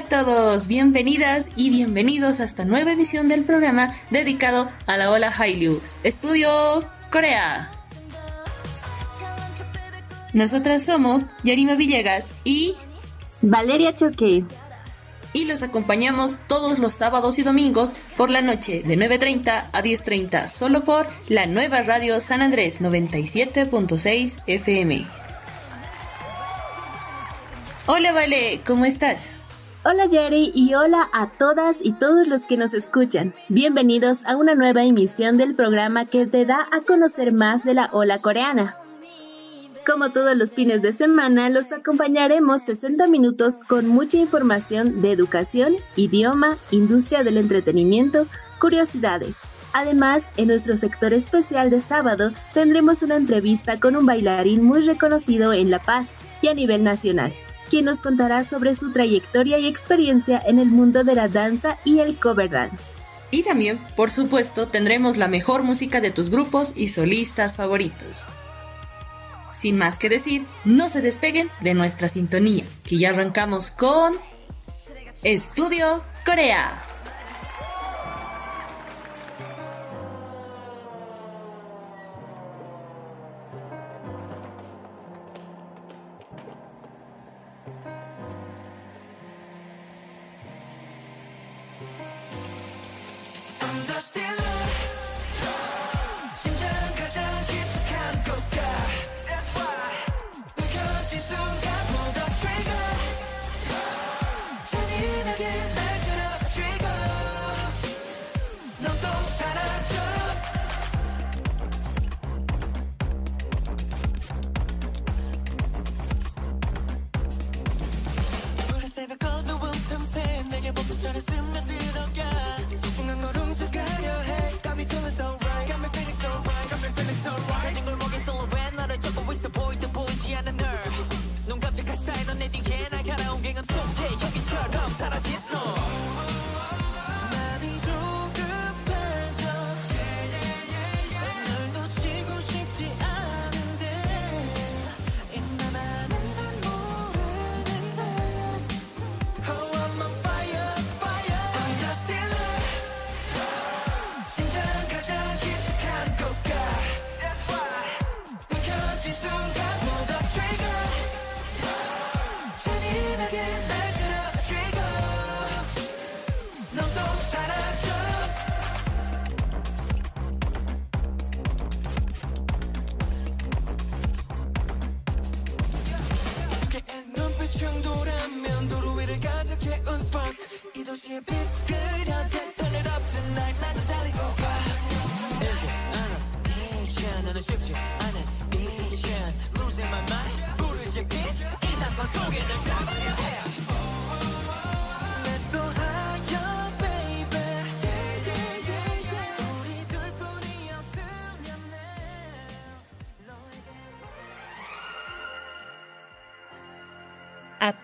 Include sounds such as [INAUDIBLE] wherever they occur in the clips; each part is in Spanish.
A todos, bienvenidas y bienvenidos a esta nueva emisión del programa dedicado a la ola Hallyu, Estudio Corea. Nosotras somos Yarima Villegas y Valeria Choque. Y los acompañamos todos los sábados y domingos por la noche de 9.30 a 10.30 solo por la nueva radio San Andrés 97.6 FM. Hola Vale, ¿cómo estás? Hola Jerry y hola a todas y todos los que nos escuchan. Bienvenidos a una nueva emisión del programa que te da a conocer más de la ola coreana. Como todos los fines de semana, los acompañaremos 60 minutos con mucha información de educación, idioma, industria del entretenimiento, curiosidades. Además, en nuestro sector especial de sábado tendremos una entrevista con un bailarín muy reconocido en La Paz y a nivel nacional quien nos contará sobre su trayectoria y experiencia en el mundo de la danza y el cover dance. Y también, por supuesto, tendremos la mejor música de tus grupos y solistas favoritos. Sin más que decir, no se despeguen de nuestra sintonía, que ya arrancamos con Estudio Corea.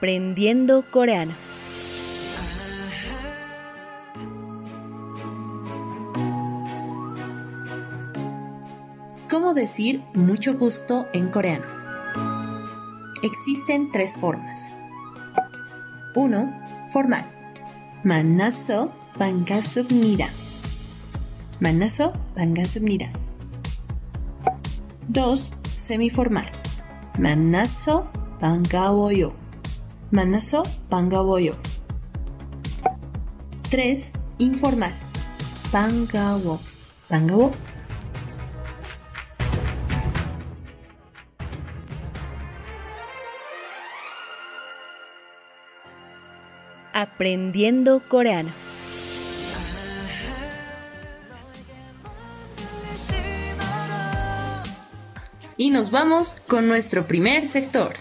Aprendiendo coreano. ¿Cómo decir mucho gusto en coreano? Existen tres formas. 1. Formal. 만나서 반갑습니다. 만나서 반갑습니다. 2. Semiformal. 만나서 반가워요. Manaso Pangaboyo. 3. Informal. Pangabo. Pangabo. Aprendiendo coreano. Y nos vamos con nuestro primer sector.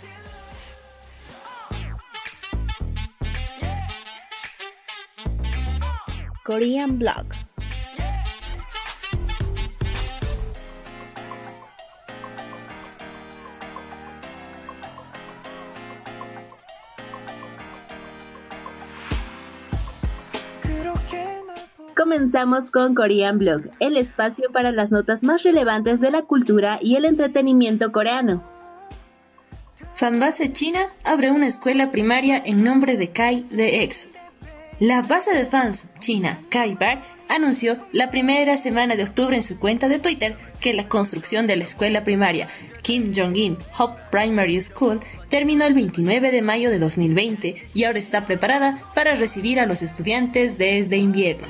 Korean Blog. Comenzamos con Korean Blog, el espacio para las notas más relevantes de la cultura y el entretenimiento coreano. Fanbase China abre una escuela primaria en nombre de Kai de EXO. La base de fans china Kai Bar anunció la primera semana de octubre en su cuenta de Twitter que la construcción de la escuela primaria Kim Jong-in Hope Primary School terminó el 29 de mayo de 2020 y ahora está preparada para recibir a los estudiantes desde invierno.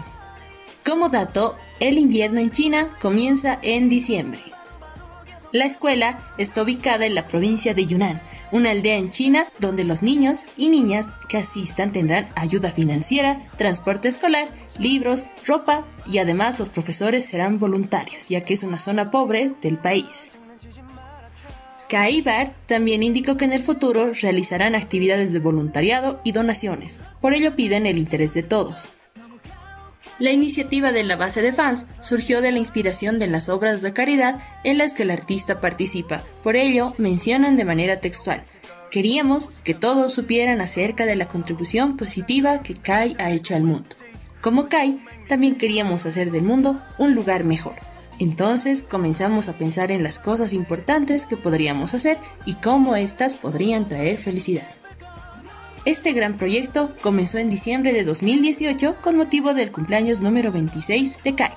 Como dato, el invierno en China comienza en diciembre. La escuela está ubicada en la provincia de Yunnan, una aldea en China donde los niños y niñas que asistan tendrán ayuda financiera, transporte escolar, libros, ropa y además los profesores serán voluntarios, ya que es una zona pobre del país. Kaibar también indicó que en el futuro realizarán actividades de voluntariado y donaciones, por ello piden el interés de todos. La iniciativa de la base de fans surgió de la inspiración de las obras de caridad en las que el artista participa, por ello mencionan de manera textual. Queríamos que todos supieran acerca de la contribución positiva que Kai ha hecho al mundo. Como Kai, también queríamos hacer del mundo un lugar mejor. Entonces comenzamos a pensar en las cosas importantes que podríamos hacer y cómo éstas podrían traer felicidad. Este gran proyecto comenzó en diciembre de 2018 con motivo del cumpleaños número 26 de Kai.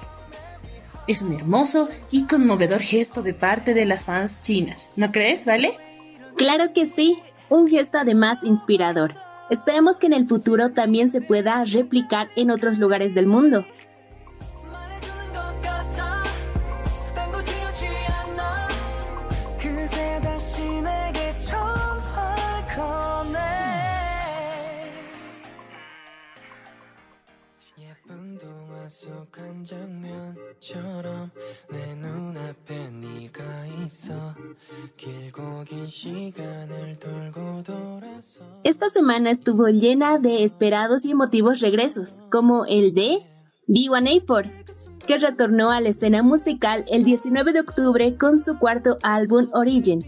Es un hermoso y conmovedor gesto de parte de las fans chinas, ¿no crees, vale? Claro que sí, un gesto además inspirador. Esperemos que en el futuro también se pueda replicar en otros lugares del mundo. Esta semana estuvo llena de esperados y emotivos regresos, como el de B1A4, que retornó a la escena musical el 19 de octubre con su cuarto álbum Origin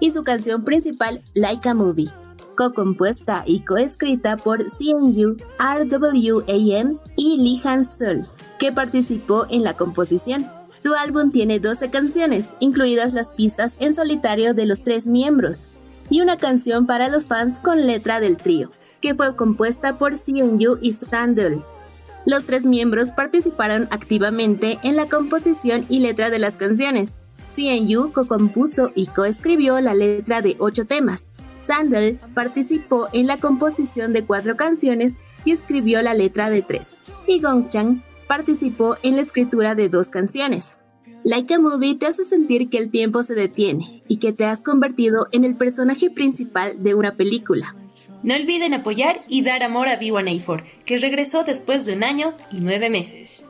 y su canción principal Like a Movie co-compuesta y coescrita por CNU, RWAM y Lee Han Sol, que participó en la composición. Su álbum tiene 12 canciones, incluidas las pistas en solitario de los tres miembros, y una canción para los fans con letra del trío, que fue compuesta por CNU y Sandel. Los tres miembros participaron activamente en la composición y letra de las canciones. CNU co-compuso y coescribió la letra de ocho temas, Sandel participó en la composición de cuatro canciones y escribió la letra de tres, y Gong Chang participó en la escritura de dos canciones. Like a Movie te hace sentir que el tiempo se detiene y que te has convertido en el personaje principal de una película. No olviden apoyar y dar amor a B1A4, que regresó después de un año y nueve meses.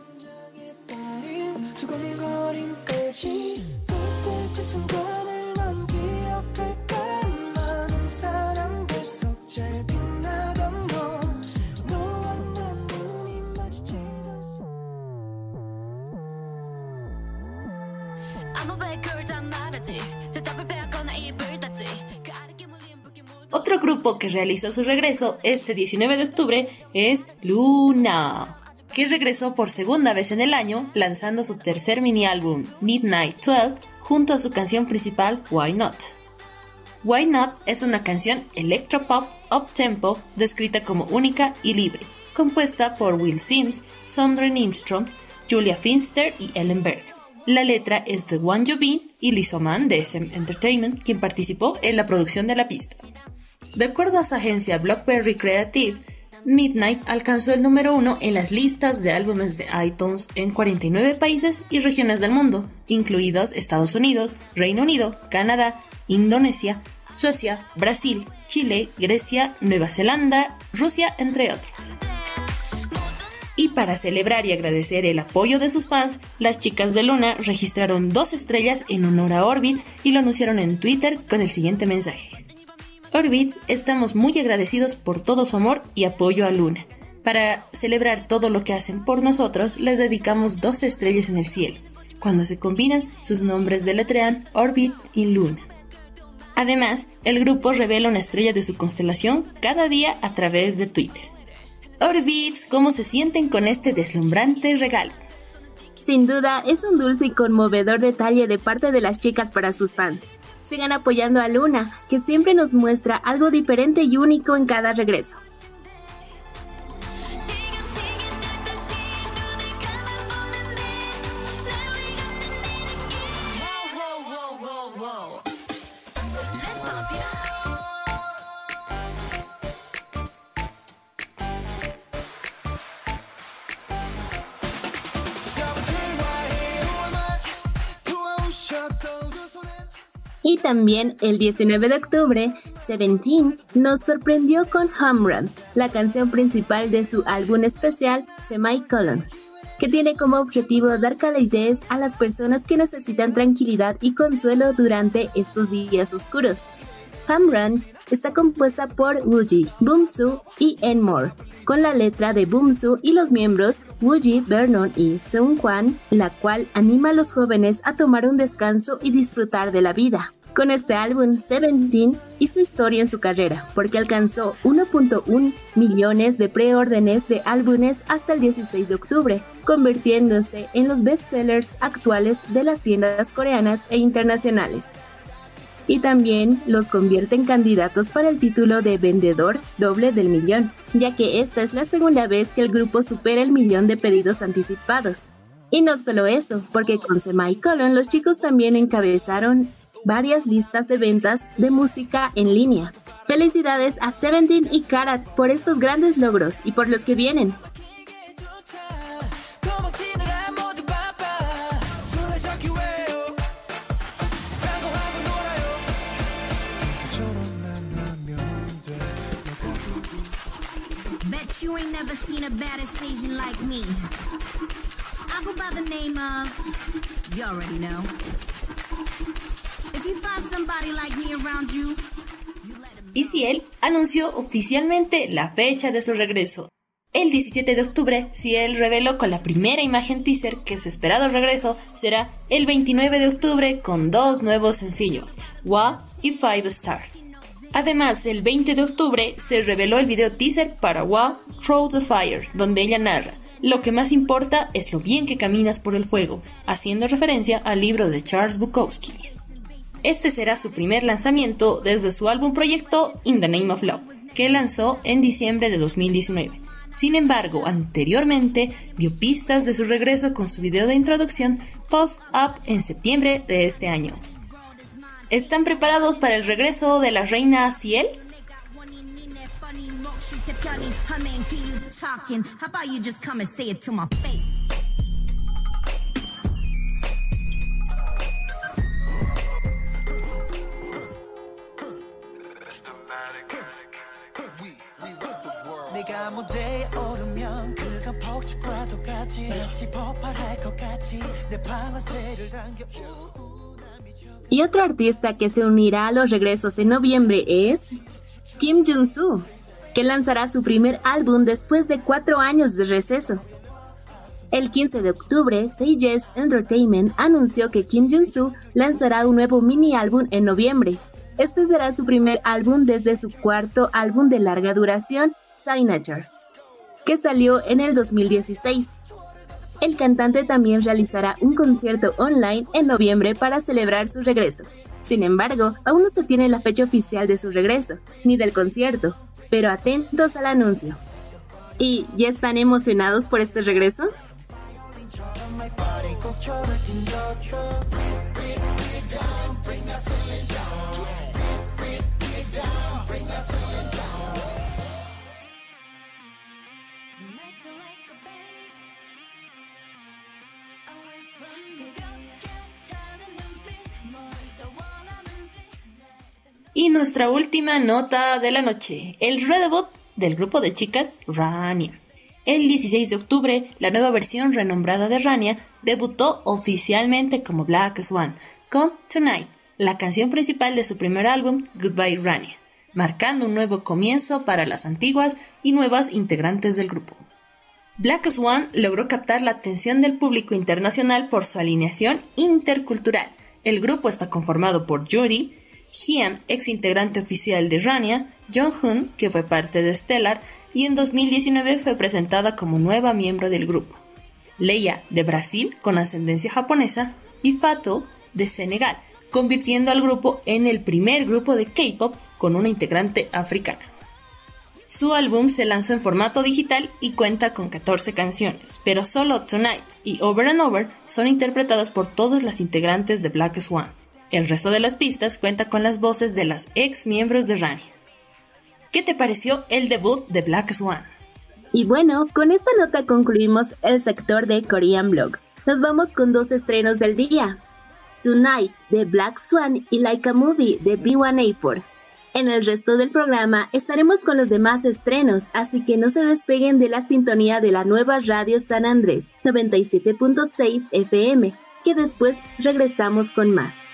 Otro grupo que realizó su regreso este 19 de octubre es Luna, que regresó por segunda vez en el año lanzando su tercer mini álbum Midnight 12 junto a su canción principal Why Not. Why Not es una canción electropop up tempo descrita como única y libre, compuesta por Will Sims, Sondre Nimstrom, Julia Finster y Ellen Berg. La letra es de Wang Jobin y Lizoman de SM Entertainment, quien participó en la producción de la pista. De acuerdo a su agencia Blackberry Creative, Midnight alcanzó el número uno en las listas de álbumes de iTunes en 49 países y regiones del mundo, incluidos Estados Unidos, Reino Unido, Canadá, Indonesia, Suecia, Brasil, Chile, Grecia, Nueva Zelanda, Rusia, entre otros. Y para celebrar y agradecer el apoyo de sus fans, las chicas de Luna registraron dos estrellas en honor a Orbit y lo anunciaron en Twitter con el siguiente mensaje. Orbit, estamos muy agradecidos por todo su amor y apoyo a Luna. Para celebrar todo lo que hacen por nosotros, les dedicamos dos estrellas en el cielo. Cuando se combinan, sus nombres deletrean Orbit y Luna. Además, el grupo revela una estrella de su constelación cada día a través de Twitter. Orbits, ¿cómo se sienten con este deslumbrante regalo? Sin duda, es un dulce y conmovedor detalle de parte de las chicas para sus fans. Sigan apoyando a Luna, que siempre nos muestra algo diferente y único en cada regreso. Y también el 19 de octubre, Seventeen nos sorprendió con Home Run, la canción principal de su álbum especial Semicolon, que tiene como objetivo dar calidez a las personas que necesitan tranquilidad y consuelo durante estos días oscuros. Home Run está compuesta por Wooji, Boomsu y Enmore, con la letra de Boomsu y los miembros Wooji, Vernon y Sung Kwan, la cual anima a los jóvenes a tomar un descanso y disfrutar de la vida. Con este álbum, Seventeen hizo historia en su carrera porque alcanzó 1.1 millones de preórdenes de álbumes hasta el 16 de octubre, convirtiéndose en los bestsellers actuales de las tiendas coreanas e internacionales y también los convierte en candidatos para el título de vendedor doble del millón, ya que esta es la segunda vez que el grupo supera el millón de pedidos anticipados. Y no solo eso, porque con Semicolon los chicos también encabezaron varias listas de ventas de música en línea. Felicidades a Seventeen y Karat por estos grandes logros y por los que vienen. You ain't never seen a Asian like me. I go by the name of. You already know. If you find somebody like me around you. Anunció oficialmente la fecha de su regreso. El 17 de octubre, Ciel reveló con la primera imagen teaser que su esperado regreso será el 29 de octubre con dos nuevos sencillos, Wa y Five Star. Además, el 20 de octubre se reveló el video teaser para Wow Throw the Fire, donde ella narra, lo que más importa es lo bien que caminas por el fuego, haciendo referencia al libro de Charles Bukowski. Este será su primer lanzamiento desde su álbum proyecto In the Name of Love, que lanzó en diciembre de 2019. Sin embargo, anteriormente dio pistas de su regreso con su video de introducción Post Up en septiembre de este año. ¿Están preparados para el regreso de la reina Ciel? Y otro artista que se unirá a los regresos en noviembre es Kim Jun-soo, que lanzará su primer álbum después de cuatro años de receso. El 15 de octubre, Say Entertainment anunció que Kim Jun-soo lanzará un nuevo mini álbum en noviembre. Este será su primer álbum desde su cuarto álbum de larga duración, Signature, que salió en el 2016. El cantante también realizará un concierto online en noviembre para celebrar su regreso. Sin embargo, aún no se tiene la fecha oficial de su regreso, ni del concierto, pero atentos al anuncio. ¿Y ya están emocionados por este regreso? Y nuestra última nota de la noche, el redebut del grupo de chicas Rania. El 16 de octubre, la nueva versión renombrada de Rania debutó oficialmente como Black Swan con Tonight, la canción principal de su primer álbum Goodbye Rania, marcando un nuevo comienzo para las antiguas y nuevas integrantes del grupo. Black Swan logró captar la atención del público internacional por su alineación intercultural. El grupo está conformado por Judy, Hyun, ex integrante oficial de Rania, Jong-hun, que fue parte de Stellar, y en 2019 fue presentada como nueva miembro del grupo. Leia, de Brasil, con ascendencia japonesa, y Fato, de Senegal, convirtiendo al grupo en el primer grupo de K-pop con una integrante africana. Su álbum se lanzó en formato digital y cuenta con 14 canciones, pero solo Tonight y Over and Over son interpretadas por todas las integrantes de Black Swan. El resto de las pistas cuenta con las voces de las ex miembros de Rani. ¿Qué te pareció el debut de Black Swan? Y bueno, con esta nota concluimos el sector de Korean Blog. Nos vamos con dos estrenos del día. Tonight de Black Swan y Like a Movie de B1A4. En el resto del programa estaremos con los demás estrenos, así que no se despeguen de la sintonía de la nueva radio San Andrés 97.6 FM, que después regresamos con más.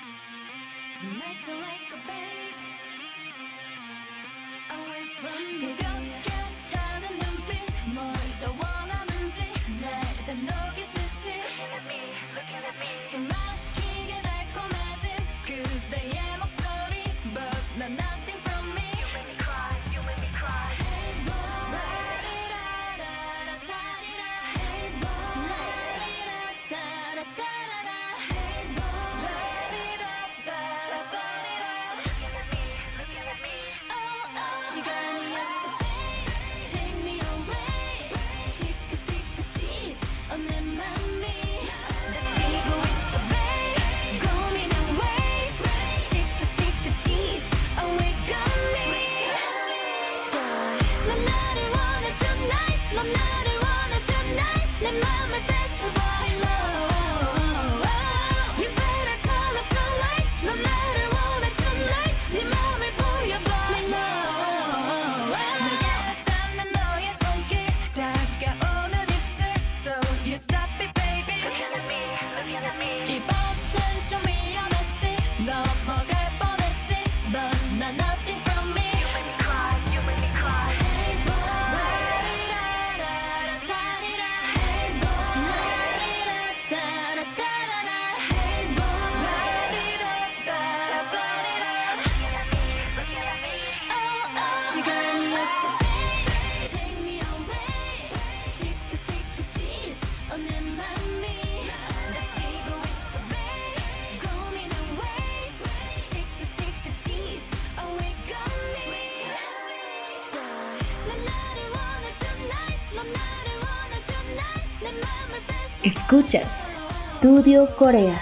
Studio Corea.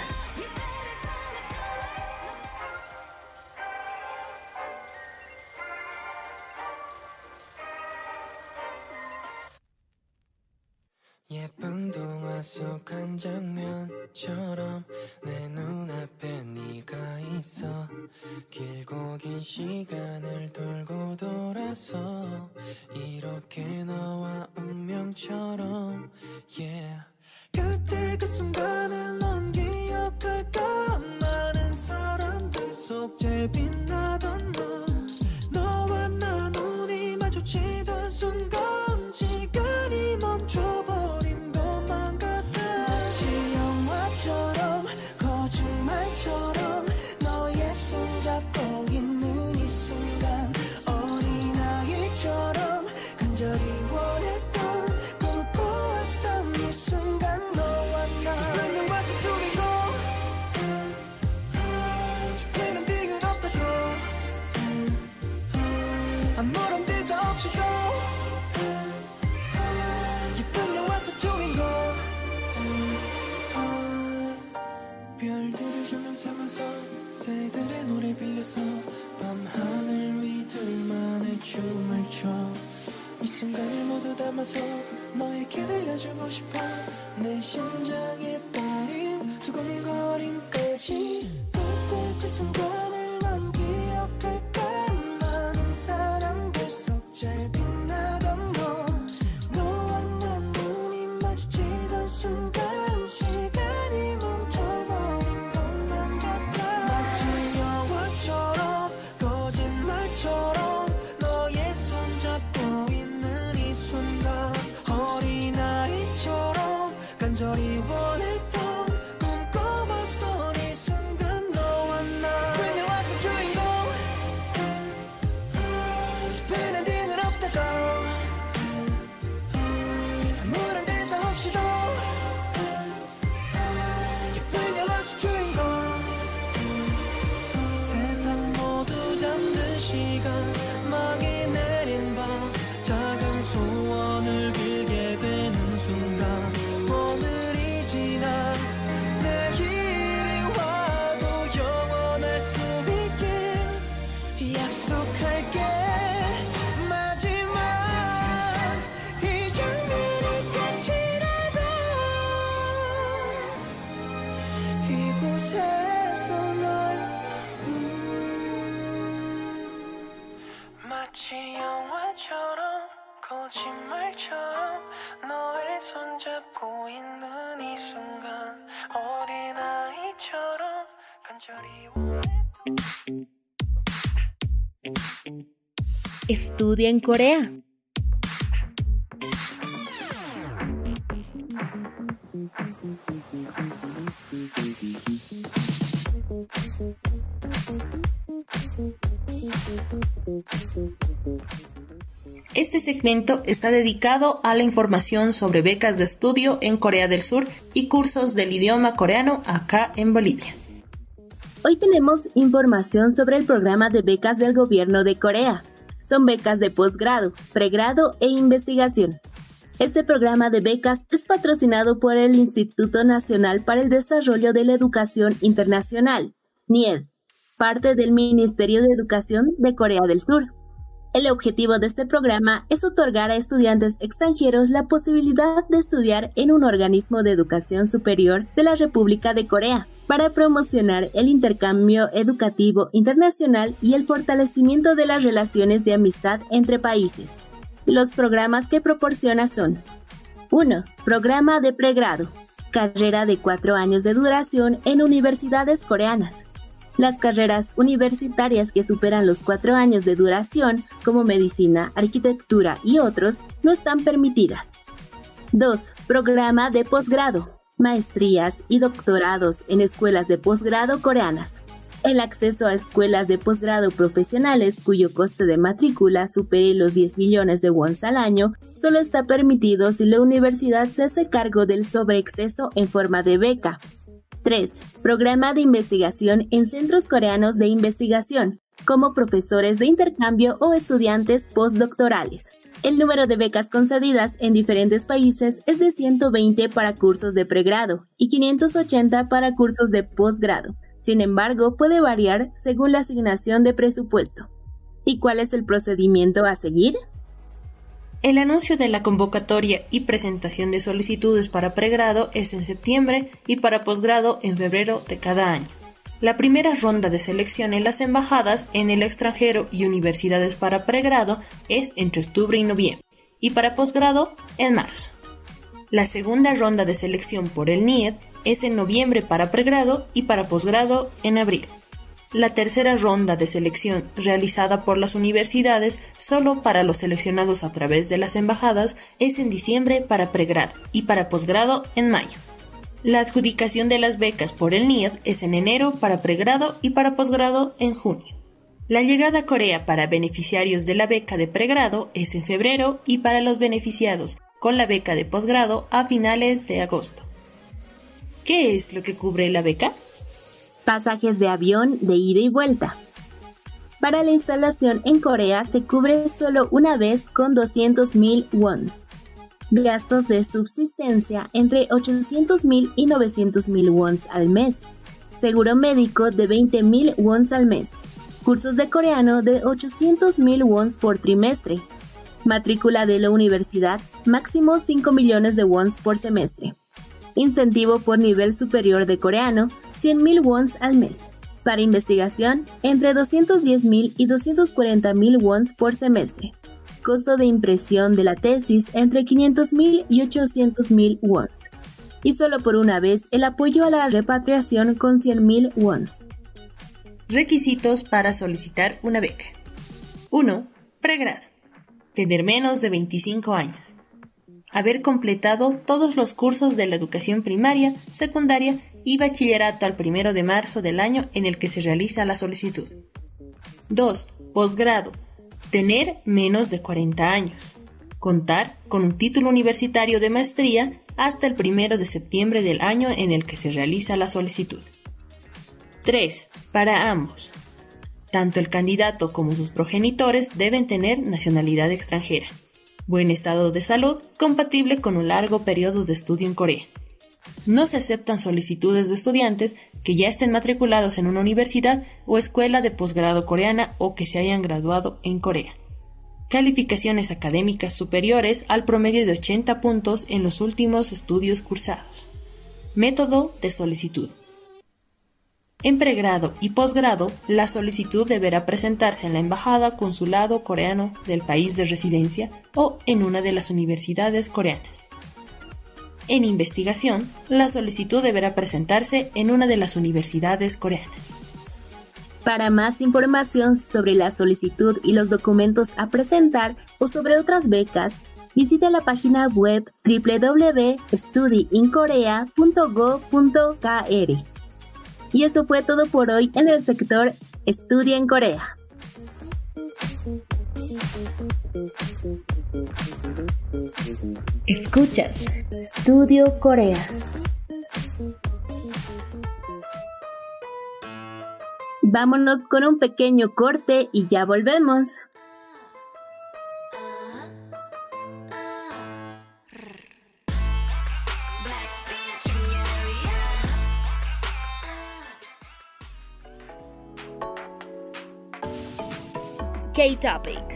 두근거림까지 그때 그 순간을 Estudia en Corea. Este segmento está dedicado a la información sobre becas de estudio en Corea del Sur y cursos del idioma coreano acá en Bolivia. Hoy tenemos información sobre el programa de becas del gobierno de Corea. Son becas de posgrado, pregrado e investigación. Este programa de becas es patrocinado por el Instituto Nacional para el Desarrollo de la Educación Internacional, NIED, parte del Ministerio de Educación de Corea del Sur. El objetivo de este programa es otorgar a estudiantes extranjeros la posibilidad de estudiar en un organismo de educación superior de la República de Corea para promocionar el intercambio educativo internacional y el fortalecimiento de las relaciones de amistad entre países. Los programas que proporciona son 1. Programa de pregrado, carrera de cuatro años de duración en universidades coreanas, las carreras universitarias que superan los cuatro años de duración, como medicina, arquitectura y otros, no están permitidas. 2. Programa de posgrado. Maestrías y doctorados en escuelas de posgrado coreanas. El acceso a escuelas de posgrado profesionales cuyo coste de matrícula supere los 10 millones de wons al año solo está permitido si la universidad se hace cargo del sobreexceso en forma de beca, 3. Programa de investigación en centros coreanos de investigación, como profesores de intercambio o estudiantes postdoctorales. El número de becas concedidas en diferentes países es de 120 para cursos de pregrado y 580 para cursos de posgrado. Sin embargo, puede variar según la asignación de presupuesto. ¿Y cuál es el procedimiento a seguir? El anuncio de la convocatoria y presentación de solicitudes para pregrado es en septiembre y para posgrado en febrero de cada año. La primera ronda de selección en las embajadas en el extranjero y universidades para pregrado es entre octubre y noviembre, y para posgrado en marzo. La segunda ronda de selección por el NIED es en noviembre para pregrado y para posgrado en abril. La tercera ronda de selección realizada por las universidades solo para los seleccionados a través de las embajadas es en diciembre para pregrado y para posgrado en mayo. La adjudicación de las becas por el NIED es en enero para pregrado y para posgrado en junio. La llegada a Corea para beneficiarios de la beca de pregrado es en febrero y para los beneficiados con la beca de posgrado a finales de agosto. ¿Qué es lo que cubre la beca? pasajes de avión de ida y vuelta. Para la instalación en Corea se cubre solo una vez con 200.000 wons. Gastos de subsistencia entre 800.000 y 900.000 wons al mes. Seguro médico de 20.000 wons al mes. Cursos de coreano de 800.000 wons por trimestre. Matrícula de la universidad, máximo 5 millones de wons por semestre. Incentivo por nivel superior de coreano, 100.000 wons al mes. Para investigación, entre 210.000 y 240.000 wons por semestre. Costo de impresión de la tesis entre 500.000 y 800.000 wons. Y solo por una vez el apoyo a la repatriación con 100.000 wons. Requisitos para solicitar una beca. 1. Pregrado. Tener menos de 25 años haber completado todos los cursos de la educación primaria, secundaria y bachillerato al primero de marzo del año en el que se realiza la solicitud. 2. Posgrado. Tener menos de 40 años. Contar con un título universitario de maestría hasta el primero de septiembre del año en el que se realiza la solicitud. 3. Para ambos. Tanto el candidato como sus progenitores deben tener nacionalidad extranjera buen estado de salud compatible con un largo periodo de estudio en Corea. No se aceptan solicitudes de estudiantes que ya estén matriculados en una universidad o escuela de posgrado coreana o que se hayan graduado en Corea. Calificaciones académicas superiores al promedio de 80 puntos en los últimos estudios cursados. Método de solicitud. En pregrado y posgrado, la solicitud deberá presentarse en la embajada consulado coreano del país de residencia o en una de las universidades coreanas. En investigación, la solicitud deberá presentarse en una de las universidades coreanas. Para más información sobre la solicitud y los documentos a presentar o sobre otras becas, visite la página web www.studyinkorea.go.kr. Y eso fue todo por hoy en el sector Estudia en Corea. Escuchas Estudio Corea. Vámonos con un pequeño corte y ya volvemos. K-Topic.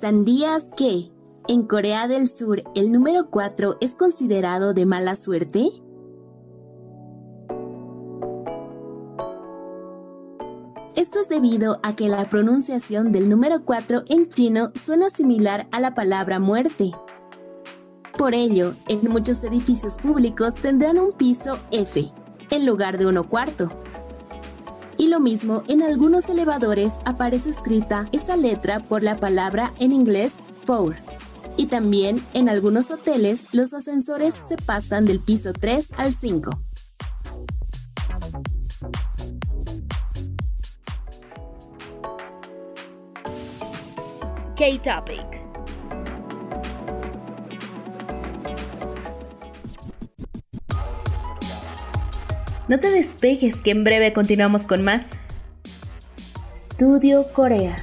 ¿Sandías que en Corea del Sur el número 4 es considerado de mala suerte? Esto es debido a que la pronunciación del número 4 en chino suena similar a la palabra muerte. Por ello, en muchos edificios públicos tendrán un piso F en lugar de uno cuarto. Lo mismo en algunos elevadores aparece escrita esa letra por la palabra en inglés four. Y también en algunos hoteles los ascensores se pasan del piso 3 al 5. K-Topic No te despejes que en breve continuamos con más. Estudio Corea.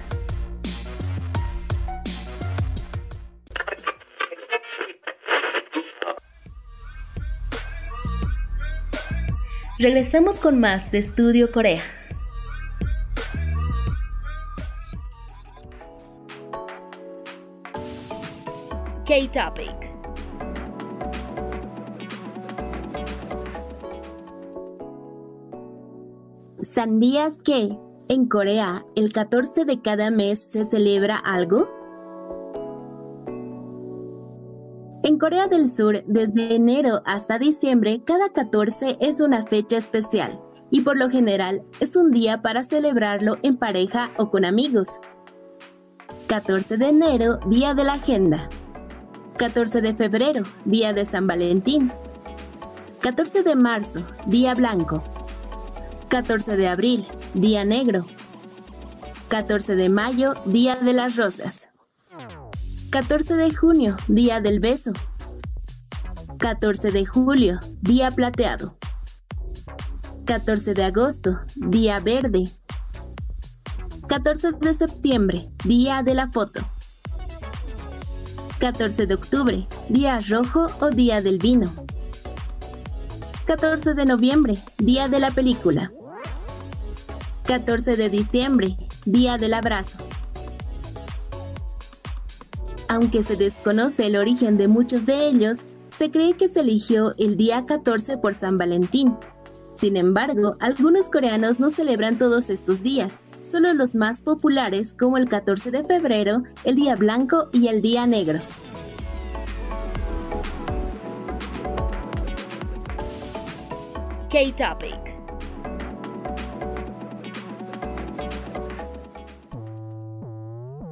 Regresamos con más de Estudio Corea. K-Topic. ¿Sandías que en Corea el 14 de cada mes se celebra algo? En Corea del Sur, desde enero hasta diciembre, cada 14 es una fecha especial y por lo general es un día para celebrarlo en pareja o con amigos. 14 de enero, Día de la Agenda. 14 de febrero, Día de San Valentín. 14 de marzo, Día Blanco. 14 de abril, Día Negro. 14 de mayo, Día de las Rosas. 14 de junio, Día del Beso. 14 de julio, Día Plateado. 14 de agosto, Día Verde. 14 de septiembre, Día de la Foto. 14 de octubre, Día Rojo o Día del Vino. 14 de noviembre, Día de la Película. 14 de diciembre, Día del Abrazo. Aunque se desconoce el origen de muchos de ellos, se cree que se eligió el día 14 por San Valentín. Sin embargo, algunos coreanos no celebran todos estos días, solo los más populares como el 14 de febrero, el Día Blanco y el Día Negro. K-Topic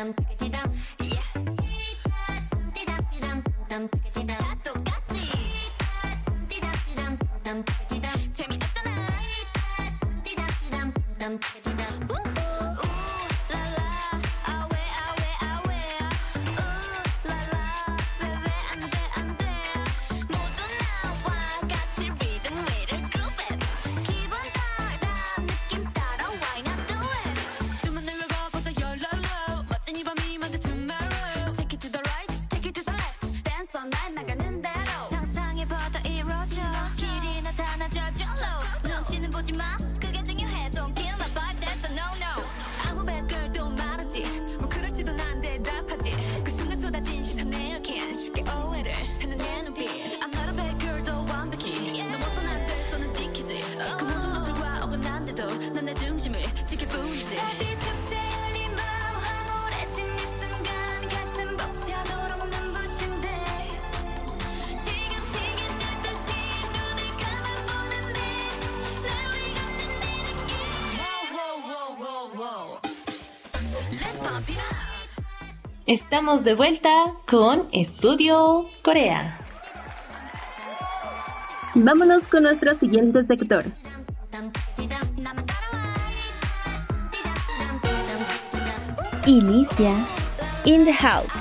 them. Estamos de vuelta con Estudio Corea. Vámonos con nuestro siguiente sector. Inicia In the House.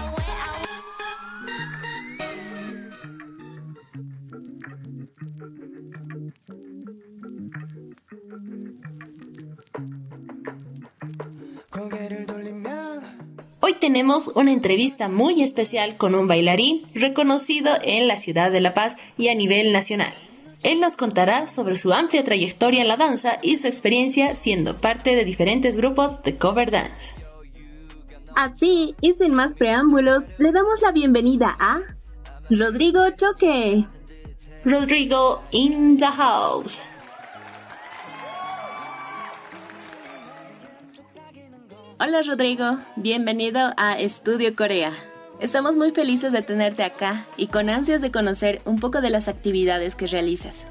Tenemos una entrevista muy especial con un bailarín reconocido en la ciudad de La Paz y a nivel nacional. Él nos contará sobre su amplia trayectoria en la danza y su experiencia siendo parte de diferentes grupos de cover dance. Así, y sin más preámbulos, le damos la bienvenida a Rodrigo Choque. Rodrigo in the house. Hola Rodrigo, bienvenido a Estudio Corea. Estamos muy felices de tenerte acá y con ansias de conocer un poco de las actividades que realizas.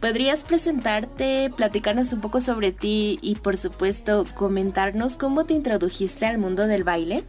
¿Podrías presentarte, platicarnos un poco sobre ti y por supuesto comentarnos cómo te introdujiste al mundo del baile?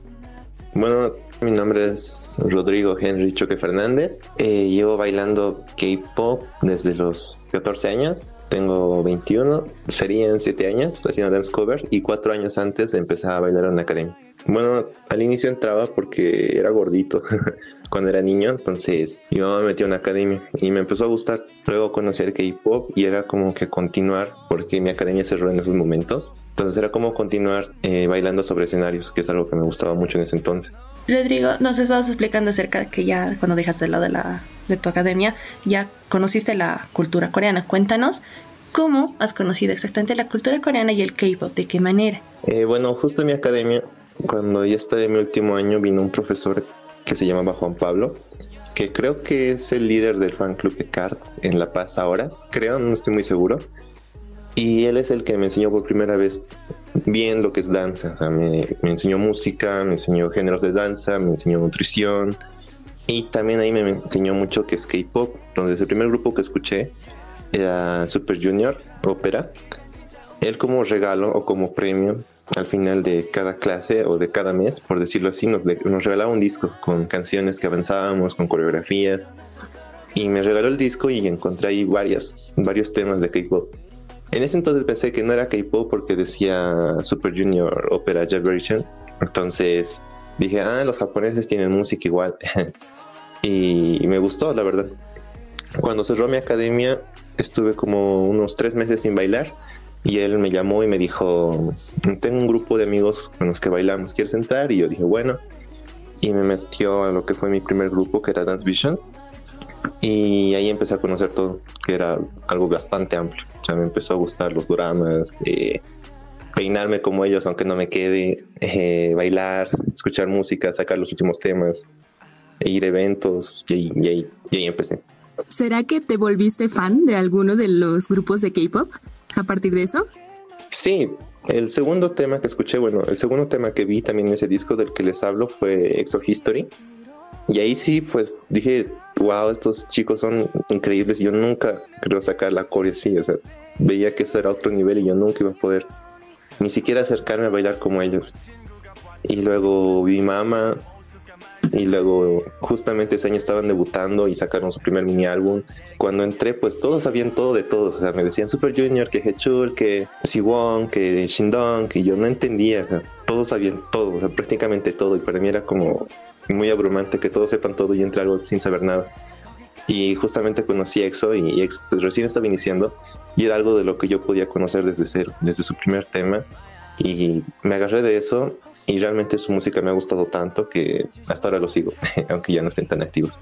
Bueno, mi nombre es Rodrigo Henry Choque Fernández. Eh, llevo bailando K-pop desde los 14 años tengo 21, serían 7 años haciendo dance cover y 4 años antes empecé a bailar en una academia. Bueno, al inicio entraba porque era gordito [LAUGHS] cuando era niño, entonces mi mamá me metió en una academia y me empezó a gustar. Luego conocí el K-pop y era como que continuar porque mi academia cerró en esos momentos. Entonces era como continuar eh, bailando sobre escenarios, que es algo que me gustaba mucho en ese entonces. Rodrigo, nos estabas explicando acerca de que ya cuando dejaste el lado de, la, de tu academia, ya conociste la cultura coreana. Cuéntanos cómo has conocido exactamente la cultura coreana y el K-pop, de qué manera. Eh, bueno, justo en mi academia, cuando ya estaba en mi último año, vino un profesor que se llamaba Juan Pablo, que creo que es el líder del fan club de Card en La Paz ahora, creo, no estoy muy seguro. Y él es el que me enseñó por primera vez bien lo que es danza. O sea, me, enseñó música, me enseñó géneros de danza, me enseñó nutrición. Y también ahí me enseñó mucho que es K-pop, donde el primer grupo que escuché era Super Junior Ópera. Él como regalo o como premio al final de cada clase o de cada mes, por decirlo así, nos, nos regalaba un disco con canciones que avanzábamos, con coreografías. Y me regaló el disco y encontré ahí varias, varios temas de K-pop. En ese entonces pensé que no era K-pop porque decía Super Junior Opera Jazz Version. Entonces dije, ah, los japoneses tienen música igual. [LAUGHS] y, me gustó, la verdad. Cuando cerró mi academia, estuve como unos tres meses sin bailar. Y él me llamó y me dijo, tengo un grupo de amigos con los que bailamos, ¿quieres entrar? Y yo dije, bueno. Y me metió a lo que fue mi primer grupo, que era Dance Vision. Y ahí empecé a conocer todo, que era algo bastante amplio. O sea, me empezó a gustar los dramas, eh, peinarme como ellos, aunque no me quede, eh, bailar, escuchar música, sacar los últimos temas, ir a eventos, y, ahí, y ahí empecé. ¿Será que te volviste fan de alguno de los grupos de K-pop a partir de eso? Sí, el segundo tema que escuché, bueno, el segundo tema que vi también en ese disco del que les hablo fue Exo History. Y ahí sí, pues dije, wow, estos chicos son increíbles. Yo nunca creo sacar la core así, o sea, veía que eso era otro nivel y yo nunca iba a poder ni siquiera acercarme a bailar como ellos. Y luego vi Mama y luego justamente ese año estaban debutando y sacaron su primer mini álbum. Cuando entré, pues todos sabían todo de todos, o sea, me decían Super Junior, que Hechul, que Siwon, que Shindong, y yo no entendía, todos sabían todo, o sea, prácticamente todo, y para mí era como muy abrumante que todos sepan todo y entre algo sin saber nada. Y justamente conocí EXO y EXO recién estaba iniciando y era algo de lo que yo podía conocer desde cero, desde su primer tema. Y me agarré de eso y realmente su música me ha gustado tanto que hasta ahora lo sigo, [LAUGHS] aunque ya no estén tan activos.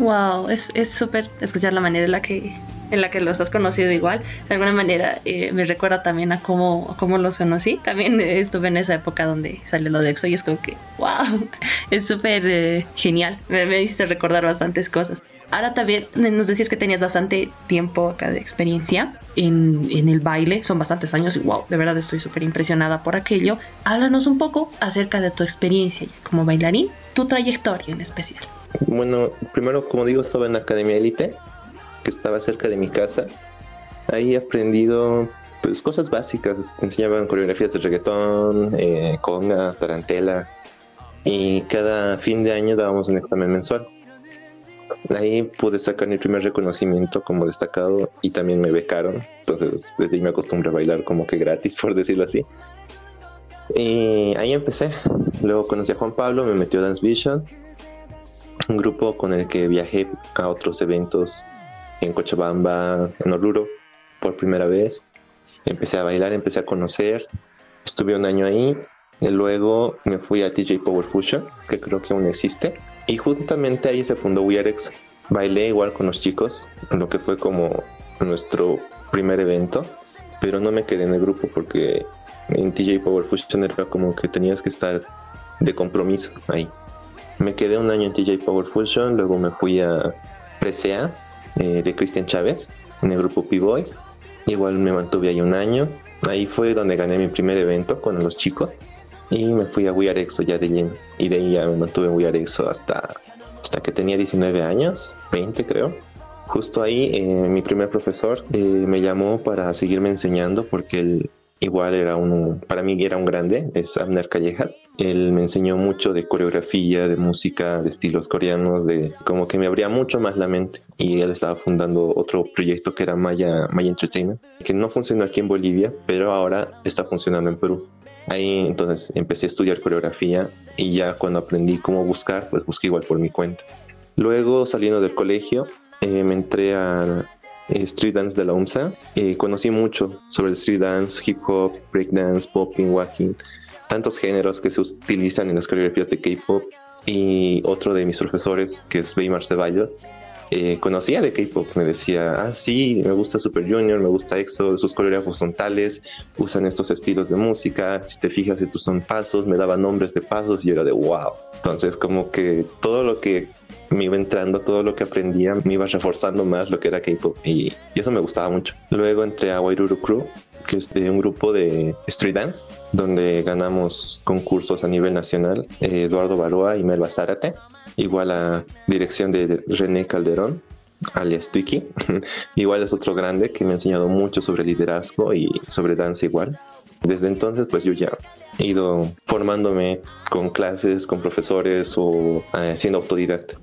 Wow, es súper escuchar la manera en la que en la que los has conocido igual. De alguna manera eh, me recuerda también a cómo, cómo los conocí. También estuve en esa época donde sale lo de EXO y es como que, wow, [LAUGHS] es súper eh, genial. Me, me hiciste recordar bastantes cosas. Ahora también nos decías que tenías bastante tiempo acá de experiencia en, en el baile, son bastantes años y wow, de verdad estoy súper impresionada por aquello. Háblanos un poco acerca de tu experiencia como bailarín, tu trayectoria en especial. Bueno, primero, como digo, estaba en la Academia Elite, que estaba cerca de mi casa. Ahí he aprendido pues, cosas básicas. Te enseñaban coreografías de reggaetón, eh, conga, tarantela. Y cada fin de año dábamos un examen mensual. Ahí pude sacar mi primer reconocimiento como destacado y también me becaron. Entonces, desde ahí me acostumbré a bailar como que gratis, [LAUGHS] por decirlo así. Y ahí empecé. Luego conocí a Juan Pablo, me metió a Dance Vision, un grupo con el que viajé a otros eventos en Cochabamba, en Oruro, por primera vez. Empecé a bailar, empecé a conocer. Estuve un año ahí. Y luego me fui a TJ Power Fusion, que creo que aún existe y justamente ahí se fundó Wearex. Bailé igual con los chicos, lo que fue como nuestro primer evento, pero no me quedé en el grupo porque en TJ Power Fusion era como que tenías que estar de compromiso ahí. Me quedé un año en TJ Power Fusion, luego me fui a Presea eh, de Cristian Chávez en el grupo P-Boys. Igual me mantuve ahí un año. Ahí fue donde gané mi primer evento con los chicos y me fui a Wiarexo ya de lleno. Y de ahí ya me mantuve en Wiarexo hasta, hasta que tenía 19 años, 20 creo. Justo ahí eh, mi primer profesor eh, me llamó para seguirme enseñando porque él igual era un, para mí era un grande, es Abner Callejas. Él me enseñó mucho de coreografía, de música, de estilos coreanos, de como que me abría mucho más la mente. Y él estaba fundando otro proyecto que era Maya, Maya Entertainment, que no funcionó aquí en Bolivia, pero ahora está funcionando en Perú. Ahí entonces empecé a estudiar coreografía y ya cuando aprendí cómo buscar, pues busqué igual por mi cuenta. Luego saliendo del colegio, eh, me entré a eh, street dance de la UMSA y conocí mucho sobre el street dance, hip hop, break dance, popping, walking, tantos géneros que se utilizan en las coreografías de K-pop y otro de mis profesores que es Weimar Ceballos eh, conocía de K-pop, me decía, ah, sí, me gusta Super Junior, me gusta EXO, sus coreógrafos son tales, usan estos estilos de música, si te fijas, estos son pasos, me daba nombres de pasos y yo era de wow. Entonces, como que todo lo que me iba entrando, todo lo que aprendía, me iba reforzando más lo que era K-pop y, eso me gustaba mucho. Luego entré a Wairuru Crew, que es de un grupo de street dance, donde ganamos concursos a nivel nacional, eh, Eduardo Baroa y Melba Zárate igual a dirección de René Calderón, alias Twiki. [LAUGHS] igual es otro grande que me ha enseñado mucho sobre liderazgo y sobre danza igual. Desde entonces pues yo ya he ido formándome con clases, con profesores o eh, siendo autodidacta.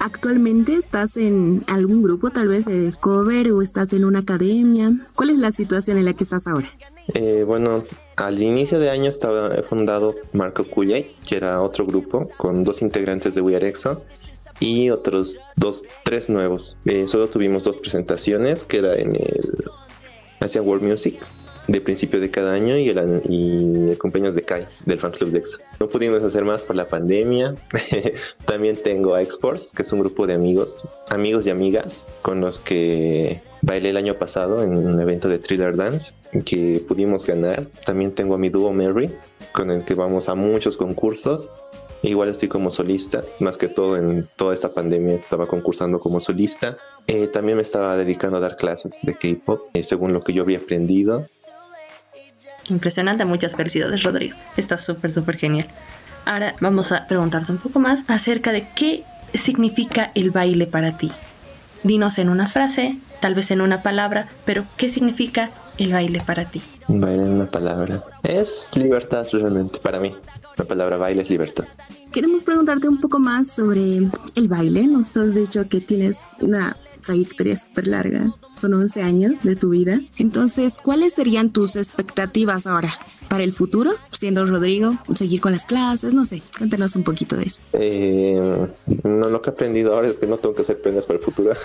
¿Actualmente estás en algún grupo tal vez de cover o estás en una academia? ¿Cuál es la situación en la que estás ahora? Eh, bueno, al inicio de año estaba fundado Marco Cuyay, que era otro grupo con dos integrantes de We Are EXO y otros dos, tres nuevos. Eh, solo tuvimos dos presentaciones, que era en el Asian World Music de principio de cada año y el, y el cumpleaños de Kai, del fan club de EXO. No pudimos hacer más por la pandemia. [LAUGHS] También tengo a Exports, que es un grupo de amigos, amigos y amigas con los que bailé el año pasado en un evento de thriller dance que pudimos ganar. También tengo a mi dúo Mary, con el que vamos a muchos concursos. Igual estoy como solista, más que todo en toda esta pandemia estaba concursando como solista. Eh, también me estaba dedicando a dar clases de K-pop, eh, según lo que yo había aprendido. Impresionante, muchas felicidades Rodrigo. Está súper, súper genial. Ahora vamos a preguntarte un poco más acerca de qué significa el baile para ti. Dinos en una frase, tal vez en una palabra, pero ¿qué significa el baile para ti? Baile en una palabra. Es libertad realmente para mí. La palabra baile es libertad. Queremos preguntarte un poco más sobre el baile. Nos has dicho que tienes una trayectoria súper larga, son 11 años de tu vida. Entonces, ¿cuáles serían tus expectativas ahora? para el futuro, siendo Rodrigo, seguir con las clases, no sé, cuéntanos un poquito de eso. Eh, no, lo que he aprendido ahora es que no tengo que hacer prendas para el futuro. [LAUGHS]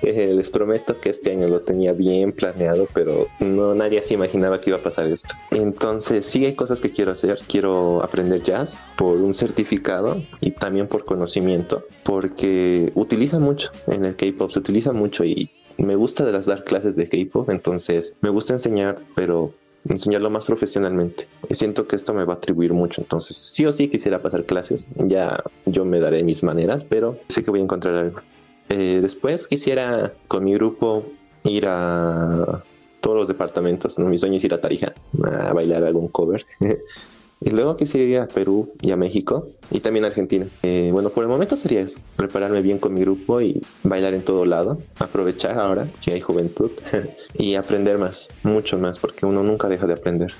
Eh, les prometo que este año lo tenía bien planeado, pero no nadie se imaginaba que iba a pasar esto. Entonces sí hay cosas que quiero hacer. Quiero aprender jazz por un certificado y también por conocimiento, porque utiliza mucho en el K-pop, se utiliza mucho y me gusta de las dar clases de K-pop, entonces me gusta enseñar, pero enseñarlo más profesionalmente. Y siento que esto me va a atribuir mucho. Entonces, sí o sí quisiera pasar clases. Ya yo me daré mis maneras, pero sé que voy a encontrar algo. Eh, después quisiera con mi grupo ir a todos los departamentos. ¿no? Mi sueño es ir a Tarija a bailar algún cover. [LAUGHS] Y luego quisiera a Perú y a México y también a Argentina. Eh, bueno, por el momento sería eso, prepararme bien con mi grupo y bailar en todo lado, aprovechar ahora que hay juventud [LAUGHS] y aprender más, mucho más, porque uno nunca deja de aprender.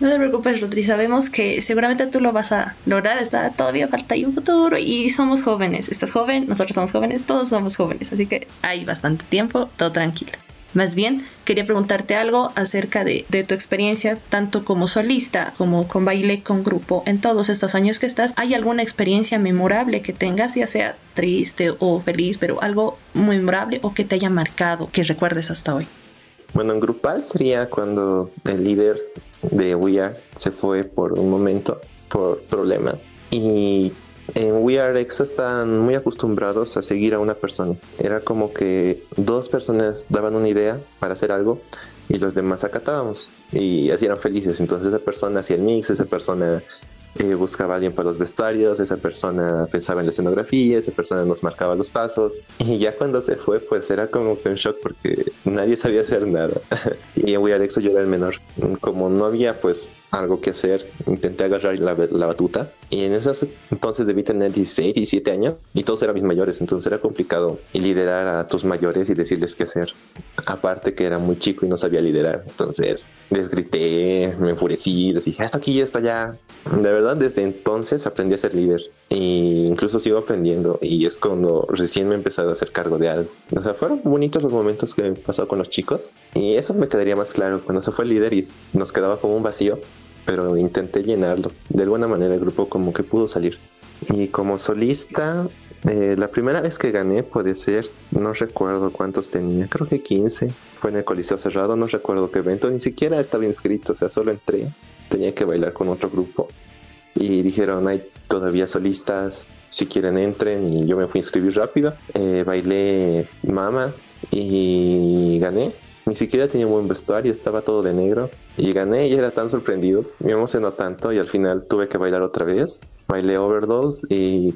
No te preocupes, Rodri, sabemos que seguramente tú lo vas a lograr, está, todavía falta ahí un futuro y somos jóvenes, estás joven, nosotros somos jóvenes, todos somos jóvenes, así que hay bastante tiempo, todo tranquilo. Más bien, quería preguntarte algo acerca de, tu experiencia, tanto como solista como con baile con grupo, en todos estos años que estás. ¿Hay alguna experiencia memorable que tengas, ya sea triste o feliz, pero algo memorable o que te haya marcado, que recuerdes hasta hoy? Bueno, en grupal sería cuando el líder de We Are se fue por un momento por problemas y en We Are Exo están muy acostumbrados a seguir a una persona. Era como que dos personas daban una idea para hacer algo y los demás acatábamos y así eran felices. Entonces esa persona hacía el mix, esa persona eh, buscaba a alguien para los vestuarios, esa persona pensaba en la escenografía, esa persona nos marcaba los pasos. Y ya cuando se fue, pues era como que un shock porque nadie sabía hacer nada. [LAUGHS] y en We Are Exo yo era el menor. Como no había pues algo que hacer, intenté agarrar la, la, batuta y en esos entonces debí tener 16, 17 años y todos eran mis mayores, entonces era complicado liderar a tus mayores y decirles qué hacer. Aparte que era muy chico y no sabía liderar, entonces les grité, me enfurecí, les dije, esto aquí esto allá. De verdad, desde entonces aprendí a ser líder e incluso sigo aprendiendo y es cuando recién me he empezado a hacer cargo de algo. O sea, fueron bonitos los momentos que he pasado con los chicos y eso me quedaría más claro cuando se fue el líder y nos quedaba como un vacío pero intenté llenarlo. De alguna manera el grupo como que pudo salir. Y como solista, eh, la primera vez que gané puede ser, no recuerdo cuántos tenía, creo que 15. Fue en el Coliseo Cerrado, no recuerdo qué evento, ni siquiera estaba inscrito, o sea, solo entré. Tenía que bailar con otro grupo. Y dijeron, hay todavía solistas, si quieren entren. Y yo me fui a inscribir rápido. Eh, bailé Mama y gané. Ni siquiera tenía buen vestuario, estaba todo de negro. Y gané y era tan sorprendido. Me emocionó tanto y al final tuve que bailar otra vez. Bailé Overdose y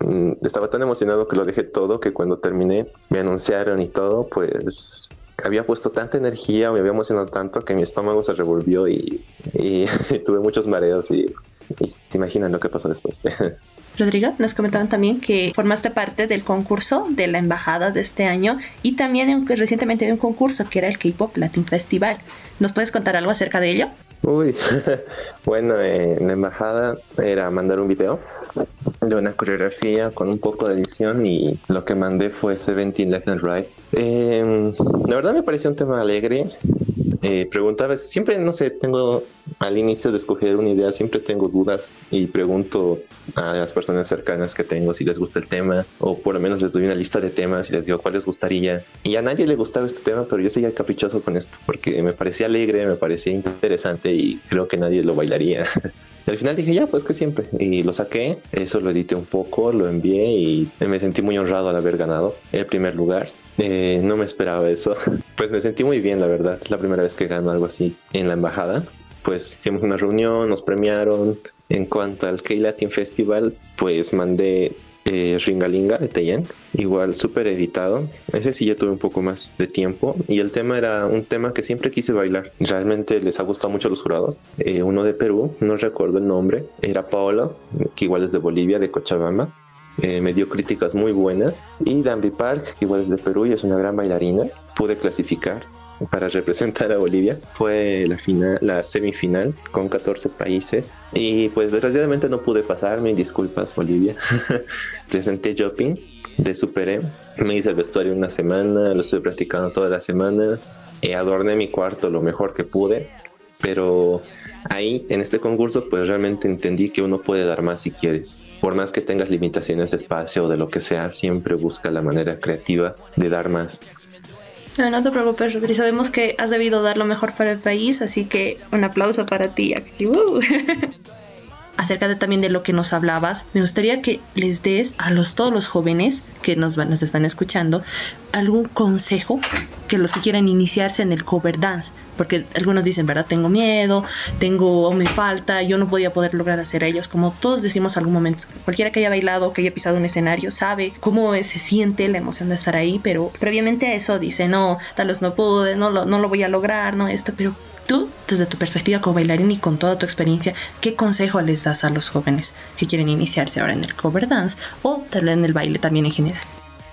mm, estaba tan emocionado que lo dejé todo que cuando terminé me anunciaron y todo, pues había puesto tanta energía, me había emocionado tanto que mi estómago se revolvió y, [LAUGHS] tuve muchos mareos y, y se imaginan lo que pasó después. [LAUGHS] Rodrigo, nos comentaban también que formaste parte del concurso de la embajada de este año y también recientemente de un concurso que era el K-Pop Latin Festival. ¿Nos puedes contar algo acerca de ello? Uy, [LAUGHS] bueno, en la embajada era mandar un video de una coreografía con un poco de edición y lo que mandé fue Seventeen Left and Right. Eh, la verdad me pareció un tema alegre, eh, preguntaba, siempre, no sé, tengo al inicio de escoger una idea, siempre tengo dudas y pregunto a las personas cercanas que tengo si les gusta el tema o por lo menos les doy una lista de temas y les digo cuál les gustaría. Y a nadie le gustaba este tema, pero yo seguía caprichoso con esto porque me parecía alegre, me parecía interesante y creo que nadie lo bailaría. [LAUGHS] Y al final dije, ya, pues que siempre. Y lo saqué, eso lo edité un poco, lo envié y me sentí muy honrado al haber ganado el primer lugar. Eh, no me esperaba eso. [LAUGHS] Pues me sentí muy bien, la verdad. La primera vez que gano algo así en la embajada. Pues hicimos una reunión, nos premiaron. En cuanto al K-Latin Festival, pues mandé eh, Ringalinga de Teyen, igual súper editado. Ese sí ya tuve un poco más de tiempo y el tema era un tema que siempre quise bailar. Realmente les ha gustado mucho a los jurados. Eh, uno de Perú, no recuerdo el nombre, era Paolo, que igual es de Bolivia, de Cochabamba eh, me dio críticas muy buenas. Y Danby Park, que igual es de Perú y es una gran bailarina, pude clasificar. Para representar a Bolivia. Fue la final, la semifinal con 14 países y pues desgraciadamente no pude pasar, mis disculpas Bolivia. [LAUGHS] Presenté Jopping de Super Me hice el vestuario una semana, lo estoy practicando toda la semana. y adorné mi cuarto lo mejor que pude, pero ahí en este concurso pues realmente entendí que uno puede dar más si quieres. Por más que tengas limitaciones de espacio o de lo que sea, siempre busca la manera creativa de dar más. No, te preocupes, Rodri. Sabemos que has debido dar lo mejor para el país, así que un aplauso para ti. [LAUGHS] acerca de, también de lo que nos hablabas, me gustaría que les des a los, todos los jóvenes que nos, nos están escuchando algún consejo que los que quieran iniciarse en el cover dance, porque algunos dicen, ¿verdad? Tengo miedo, tengo, me falta, yo no podía poder lograr hacer ellos, como todos decimos algún momento, cualquiera que haya bailado, que haya pisado un escenario, sabe cómo se siente la emoción de estar ahí, pero previamente a eso dice, no, tal vez no pude, no lo, no lo voy a lograr, no esto, pero Tú, desde tu perspectiva como bailarín y con toda tu experiencia, ¿qué consejo les das a los jóvenes que quieren iniciarse ahora en el cover dance o tal en el baile también en general?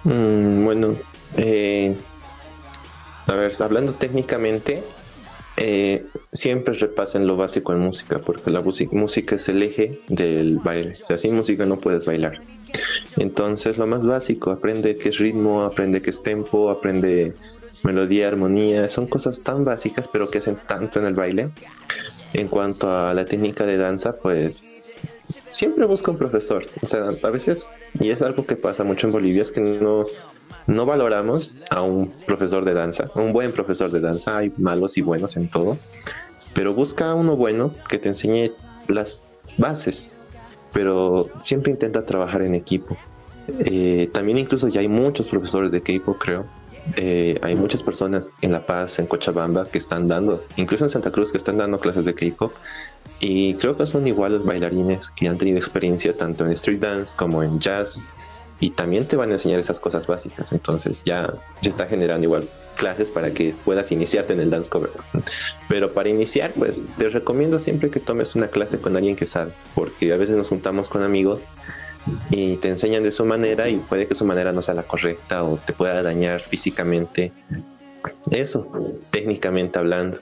Mm, bueno, eh, a ver, hablando técnicamente, eh, siempre repasen lo básico en música, porque la música es el eje del baile. O sea, sin música no puedes bailar. Entonces, lo más básico, aprende qué es ritmo, aprende qué es tempo, aprende melodía, armonía, son cosas tan básicas pero que hacen tanto en el baile. En cuanto a la técnica de danza, pues siempre busca un profesor. O sea, a veces, y es algo que pasa mucho en Bolivia, es que no, no valoramos a un profesor de danza, un buen profesor de danza. Hay malos y buenos en todo, pero busca uno bueno que te enseñe las bases, pero siempre intenta trabajar en equipo. Eh, también incluso ya hay muchos profesores de K-pop, creo, eh, hay muchas personas en La Paz, en Cochabamba, que están dando, incluso en Santa Cruz, que están dando clases de K-pop. Y creo que son igual los bailarines que han tenido experiencia tanto en street dance como en jazz. Y también te van a enseñar esas cosas básicas. Entonces ya, ya está generando igual clases para que puedas iniciarte en el dance cover. Pero para iniciar, pues te recomiendo siempre que tomes una clase con alguien que sabe. Porque a veces nos juntamos con amigos y te enseñan de su manera y puede que su manera no sea la correcta o te pueda dañar físicamente. Eso, técnicamente hablando.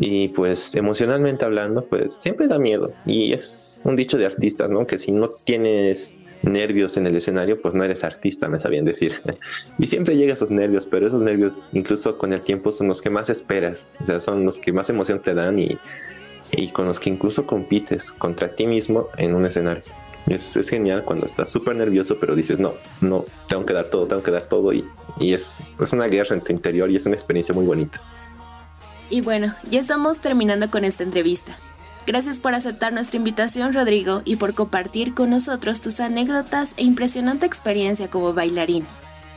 Y pues emocionalmente hablando, pues siempre da miedo. Y es un dicho de artistas, ¿no? Que si no tienes nervios en el escenario, pues no eres artista, me sabían decir. [LAUGHS] y siempre llega esos nervios, pero esos nervios incluso con el tiempo son los que más esperas. O sea, son los que más emoción te dan y, y con los que incluso compites contra ti mismo en un escenario. Es, genial cuando estás súper nervioso, pero dices, no, no, tengo que dar todo, tengo que dar todo. Y, es, es una guerra en tu interior y es una experiencia muy bonita. Y bueno, ya estamos terminando con esta entrevista. Gracias por aceptar nuestra invitación, Rodrigo, y por compartir con nosotros tus anécdotas e impresionante experiencia como bailarín.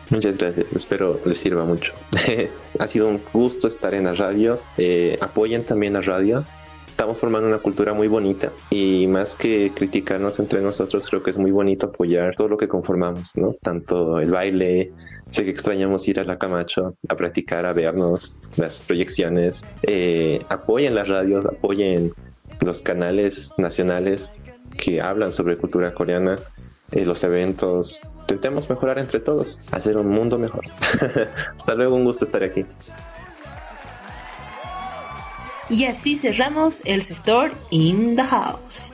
Muchas gracias, espero les sirva mucho. [LAUGHS] ha sido un gusto estar en la radio. Eh, apoyen también la radio estamos formando una cultura muy bonita y más que criticarnos entre nosotros, creo que es muy bonito apoyar todo lo que conformamos, ¿no? Tanto el baile, sé que extrañamos ir a la Camacho a practicar, a vernos las proyecciones, eh, apoyen las radios, apoyen los canales nacionales que hablan sobre cultura coreana, eh, los eventos, intentemos mejorar entre todos, hacer un mundo mejor. [LAUGHS] Hasta luego, un gusto estar aquí. Y así cerramos el sector In the House.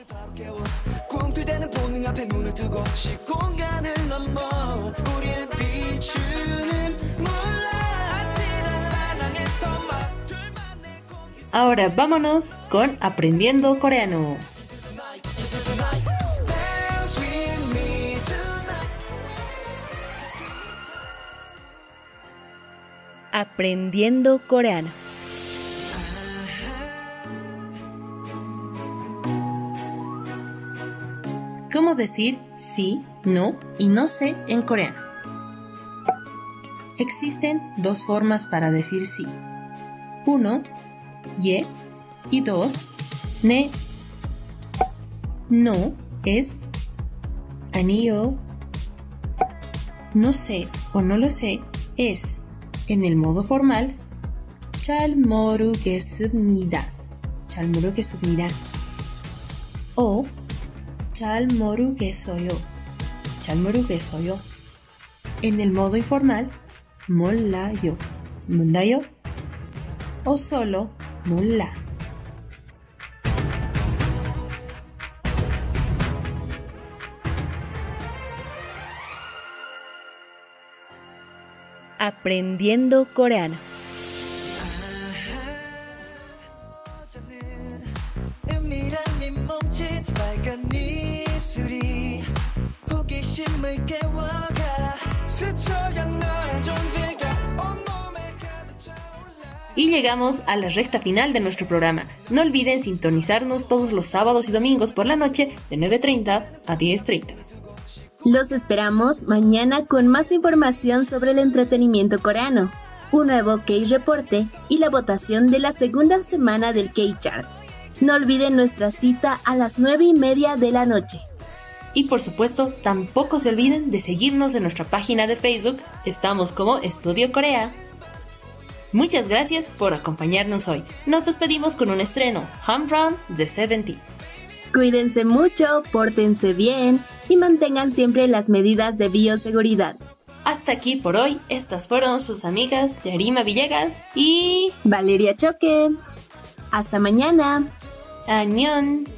Ahora vámonos con Aprendiendo Coreano. Aprendiendo Coreano. cómo decir sí, no y no sé en coreano. Existen dos formas para decir sí. Uno, ye, y dos, ne. No es anillo. No sé o no lo sé es, en el modo formal, chal morugesubnida. Chal morugesubnida. O 잘 모르겠어요. 잘 모르겠어요. En el modo informal, 몰라요. 몰라요. o solo Mula. Aprendiendo coreano. Y llegamos a la recta final de nuestro programa. No olviden sintonizarnos todos los sábados y domingos por la noche de 9.30 a 10.30. Los esperamos mañana con más información sobre el entretenimiento coreano, un nuevo K-Reporte y la votación de la segunda semana del K-Chart. No olviden nuestra cita a las 9 y media de la noche. Y por supuesto, tampoco se olviden de seguirnos en nuestra página de Facebook. Estamos como Estudio Corea. Muchas gracias por acompañarnos hoy. Nos despedimos con un estreno, Home Run de 70. Cuídense mucho, pórtense bien y mantengan siempre las medidas de bioseguridad. Hasta aquí por hoy, estas fueron sus amigas Yarima Villegas y Valeria Choque. Hasta mañana. Añón.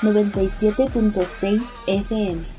97.6 FM.